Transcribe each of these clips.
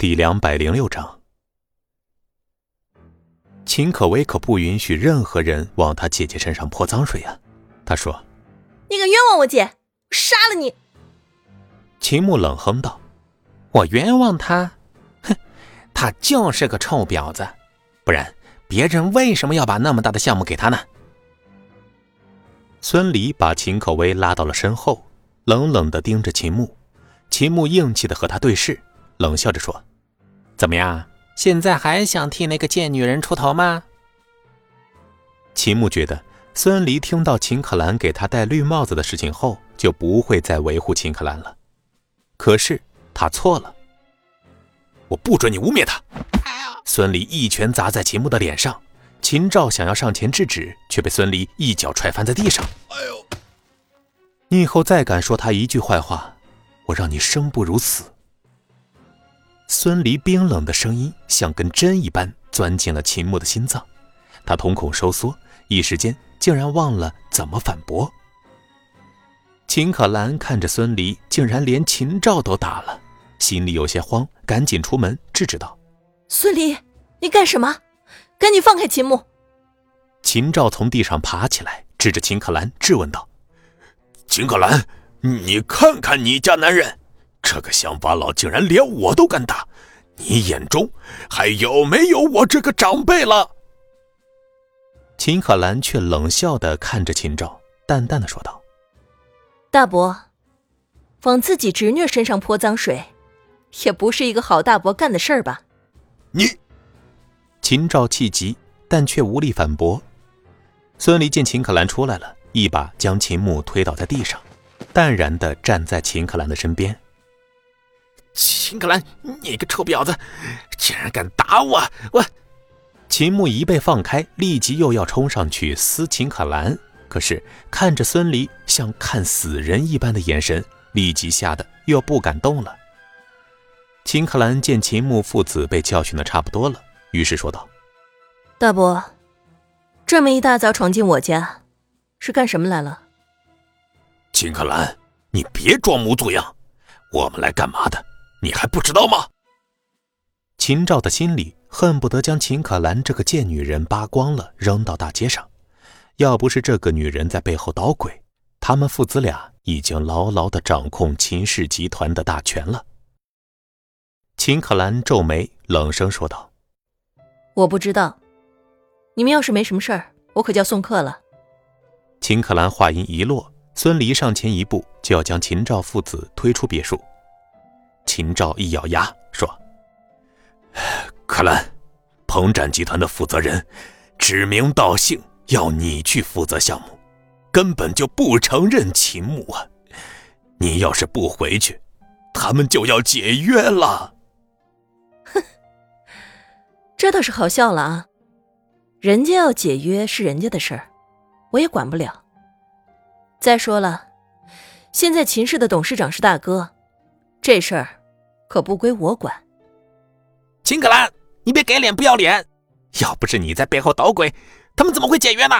第两百零六章，秦可薇可不允许任何人往她姐姐身上泼脏水啊！她说：“你敢冤枉我姐，我杀了你！”秦牧冷哼道：“我冤枉他？哼，他就是个臭婊子，不然别人为什么要把那么大的项目给他呢？”孙离把秦可薇拉到了身后，冷冷的盯着秦牧。秦牧硬气的和他对视，冷笑着说。怎么样？现在还想替那个贱女人出头吗？秦牧觉得孙离听到秦可兰给他戴绿帽子的事情后，就不会再维护秦可兰了。可是他错了，我不准你污蔑他！孙离一拳砸在秦牧的脸上，秦照想要上前制止，却被孙离一脚踹翻在地上。哎呦！你以后再敢说他一句坏话，我让你生不如死！孙离冰冷的声音像根针一般钻进了秦牧的心脏，他瞳孔收缩，一时间竟然忘了怎么反驳。秦可兰看着孙离竟然连秦照都打了，心里有些慌，赶紧出门制止道：“孙离，你干什么？赶紧放开秦牧！”秦照从地上爬起来，指着秦可兰质问道：“秦可兰，你看看你家男人！”这个乡巴佬竟然连我都敢打，你眼中还有没有我这个长辈了？秦可兰却冷笑的看着秦照，淡淡的说道：“大伯，往自己侄女身上泼脏水，也不是一个好大伯干的事儿吧？”你，秦照气急，但却无力反驳。孙离见秦可兰出来了，一把将秦牧推倒在地上，淡然的站在秦可兰的身边。秦可兰，你个臭婊子，竟然敢打我！我秦牧一被放开，立即又要冲上去撕秦可兰，可是看着孙离像看死人一般的眼神，立即吓得又不敢动了。秦可兰见秦牧父子被教训的差不多了，于是说道：“大伯，这么一大早闯进我家，是干什么来了？”秦可兰，你别装模作样，我们来干嘛的？你还不知道吗？秦照的心里恨不得将秦可兰这个贱女人扒光了扔到大街上。要不是这个女人在背后捣鬼，他们父子俩已经牢牢的掌控秦氏集团的大权了。秦可兰皱眉，冷声说道：“我不知道。你们要是没什么事儿，我可就要送客了。”秦可兰话音一落，孙离上前一步就要将秦照父子推出别墅。秦照一咬牙说：“可兰，鹏展集团的负责人指名道姓要你去负责项目，根本就不承认秦牧啊！你要是不回去，他们就要解约了。”哼，这倒是好笑了啊！人家要解约是人家的事儿，我也管不了。再说了，现在秦氏的董事长是大哥，这事儿。可不归我管。秦可兰，你别给脸不要脸！要不是你在背后捣鬼，他们怎么会解约呢？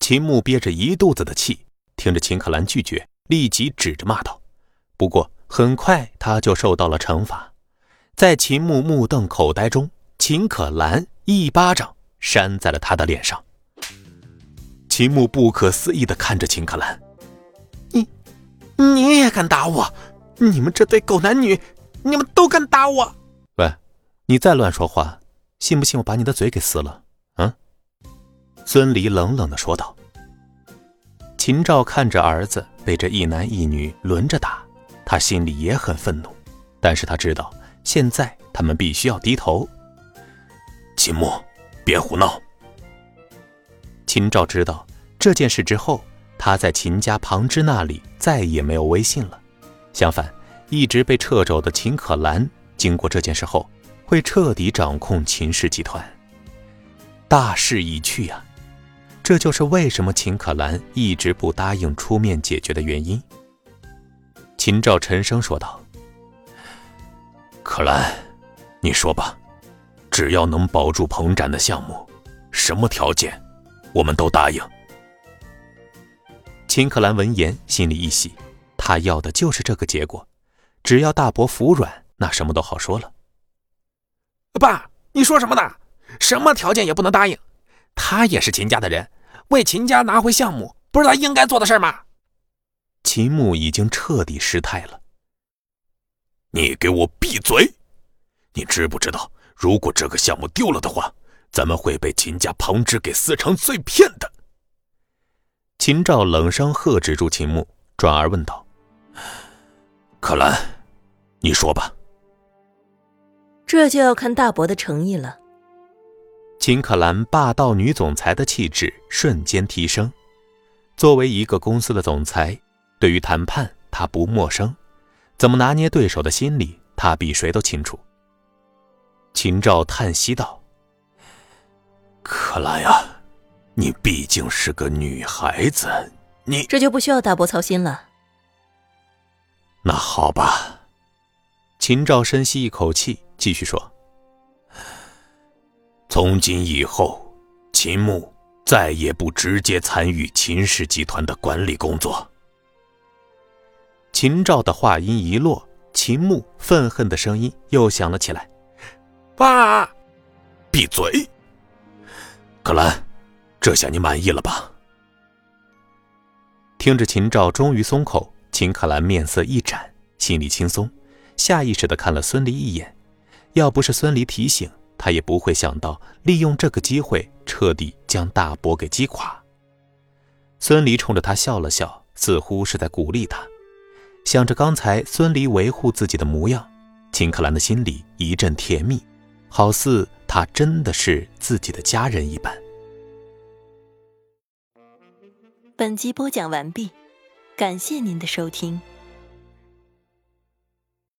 秦牧憋着一肚子的气，听着秦可兰拒绝，立即指着骂道。不过很快他就受到了惩罚，在秦牧目瞪口呆中，秦可兰一巴掌扇在了他的脸上。秦牧不可思议的看着秦可兰：“你，你也敢打我？”你们这对狗男女，你们都敢打我！喂，你再乱说话，信不信我把你的嘴给撕了？嗯？孙离冷冷的说道。秦照看着儿子被这一男一女轮着打，他心里也很愤怒，但是他知道现在他们必须要低头。秦墨，别胡闹！秦照知道这件事之后，他在秦家旁支那里再也没有威信了。相反，一直被掣肘的秦可兰，经过这件事后，会彻底掌控秦氏集团。大势已去呀，这就是为什么秦可兰一直不答应出面解决的原因。秦照沉声说道：“可兰，你说吧，只要能保住彭展的项目，什么条件，我们都答应。”秦可兰闻言，心里一喜。他要的就是这个结果，只要大伯服软，那什么都好说了。爸，你说什么呢？什么条件也不能答应。他也是秦家的人，为秦家拿回项目，不是他应该做的事吗？秦牧已经彻底失态了。你给我闭嘴！你知不知道，如果这个项目丢了的话，咱们会被秦家旁支给撕成碎片的。秦赵冷声喝止住秦牧，转而问道：“可兰，你说吧。”这就要看大伯的诚意了。秦可兰霸道女总裁的气质瞬间提升。作为一个公司的总裁，对于谈判她不陌生，怎么拿捏对手的心理，她比谁都清楚。秦赵叹息道：“可兰呀，你毕竟是个女孩子，你这就不需要大伯操心了。”那好吧。秦赵深吸一口气。继续说。从今以后，秦牧再也不直接参与秦氏集团的管理工作。秦赵的话音一落，秦牧愤恨的声音又响了起来：“爸，闭嘴！可兰，这下你满意了吧？”听着秦赵终于松口，秦可兰面色一展，心里轻松，下意识的看了孙离一眼。要不是孙离提醒，他也不会想到利用这个机会彻底将大伯给击垮。孙离冲着他笑了笑，似乎是在鼓励他。想着刚才孙离维护自己的模样，秦可兰的心里一阵甜蜜，好似他真的是自己的家人一般。本集播讲完毕，感谢您的收听。